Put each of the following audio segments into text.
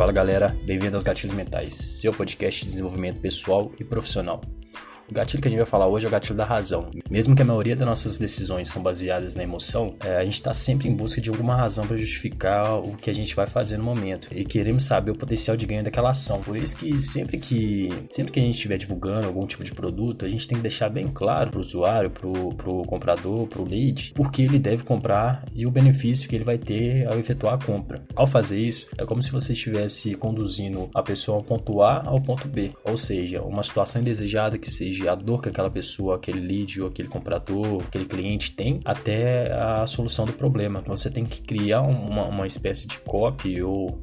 Fala galera, bem-vindo aos Gatilhos Mentais, seu podcast de desenvolvimento pessoal e profissional. O gatilho que a gente vai falar hoje é o gatilho da razão. Mesmo que a maioria das nossas decisões são baseadas na emoção, é, a gente está sempre em busca de alguma razão para justificar o que a gente vai fazer no momento e queremos saber o potencial de ganho daquela ação. Por isso que sempre que sempre que a gente estiver divulgando algum tipo de produto, a gente tem que deixar bem claro para o usuário, para o comprador, para o lead, por que ele deve comprar e o benefício que ele vai ter ao efetuar a compra. Ao fazer isso, é como se você estivesse conduzindo a pessoa ao ponto A ao ponto B, ou seja, uma situação indesejada que seja desde a dor que aquela pessoa, aquele lead ou aquele comprador, aquele cliente tem, até a solução do problema. Você tem que criar uma, uma espécie de copy ou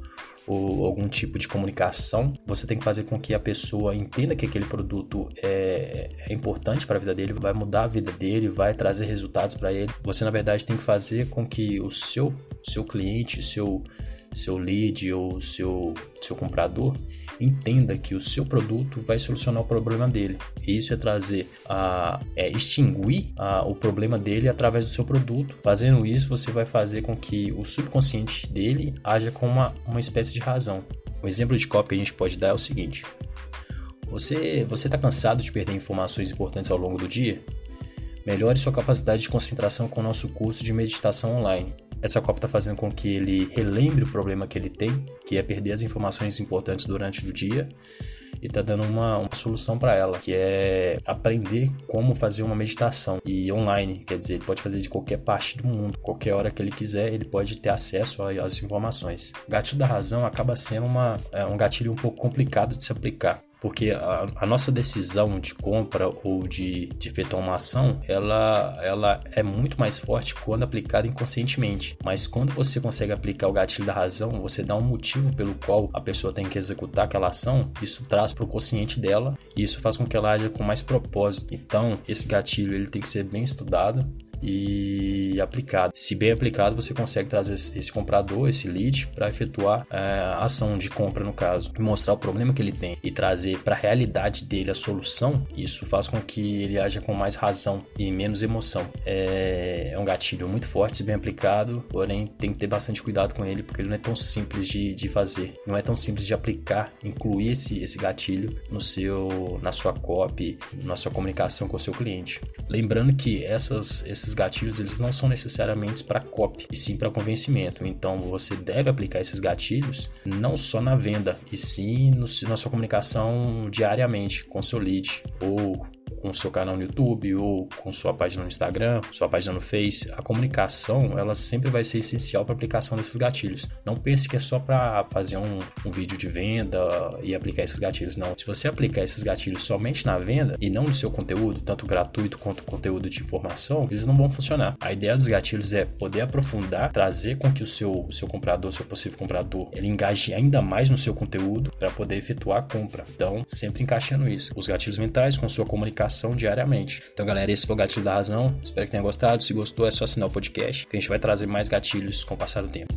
ou algum tipo de comunicação, você tem que fazer com que a pessoa entenda que aquele produto é, é importante para a vida dele, vai mudar a vida dele, vai trazer resultados para ele. Você, na verdade, tem que fazer com que o seu, seu cliente, seu, seu lead ou seu, seu comprador entenda que o seu produto vai solucionar o problema dele. E isso é trazer a é extinguir a, o problema dele através do seu produto. Fazendo isso, você vai fazer com que o subconsciente dele haja com uma, uma espécie de razão. Um exemplo de copy que a gente pode dar é o seguinte: você você está cansado de perder informações importantes ao longo do dia? Melhore sua capacidade de concentração com o nosso curso de meditação online. Essa Copa está fazendo com que ele relembre o problema que ele tem, que é perder as informações importantes durante o dia, e está dando uma, uma solução para ela, que é aprender como fazer uma meditação e online, quer dizer, ele pode fazer de qualquer parte do mundo, qualquer hora que ele quiser, ele pode ter acesso às informações. O gatilho da razão acaba sendo uma, é um gatilho um pouco complicado de se aplicar, porque a, a, nossa decisão de compra ou de, de efetuar uma ação, ela, ela é muito mais forte quando aplicada inconscientemente. Mas quando você consegue aplicar o gatilho da razão, você dá um motivo pelo qual a pessoa tem que executar aquela ação, isso traz para o consciente dela e isso faz com que ela haja com mais propósito. Então, esse gatilho ele tem que ser bem estudado e aplicado. Se bem aplicado, você consegue trazer esse comprador, esse lead, para efetuar é, a ação de compra, no caso, mostrar o problema que ele tem e trazer para a realidade dele a solução. Isso faz com que ele haja com mais razão e menos emoção. É, é um gatilho muito forte, se bem aplicado, porém tem que ter bastante cuidado com ele porque ele não é tão simples de, de fazer, não é tão simples de aplicar, incluir esse, esse gatilho no seu, na sua copy, na sua comunicação com o seu cliente. Lembrando que essas, esses gatilhos eles não são necessariamente para copy, e sim para convencimento. Então você deve aplicar esses gatilhos não só na venda, e sim no, na sua comunicação diariamente com seu lead ou com seu canal no YouTube ou com sua página no Instagram, sua página no Face, a comunicação ela sempre vai ser essencial para aplicação desses gatilhos. Não pense que é só para fazer um, um, vídeo de venda e aplicar esses gatilhos. Não. Se você aplicar esses gatilhos somente na venda e não no seu conteúdo, tanto gratuito quanto conteúdo de informação, eles não vão funcionar. A ideia dos gatilhos é poder aprofundar, trazer com que o seu, o seu comprador, seu possível comprador, ele engaje ainda mais no seu conteúdo para poder efetuar a compra. Então, sempre encaixando isso. Os gatilhos mentais com sua comunicação diariamente. Então, galera, esse foi o Gatilho da Razão. Espero que tenha gostado. Se gostou, é só assinar o podcast, que a gente vai trazer mais gatilhos com o passar do tempo.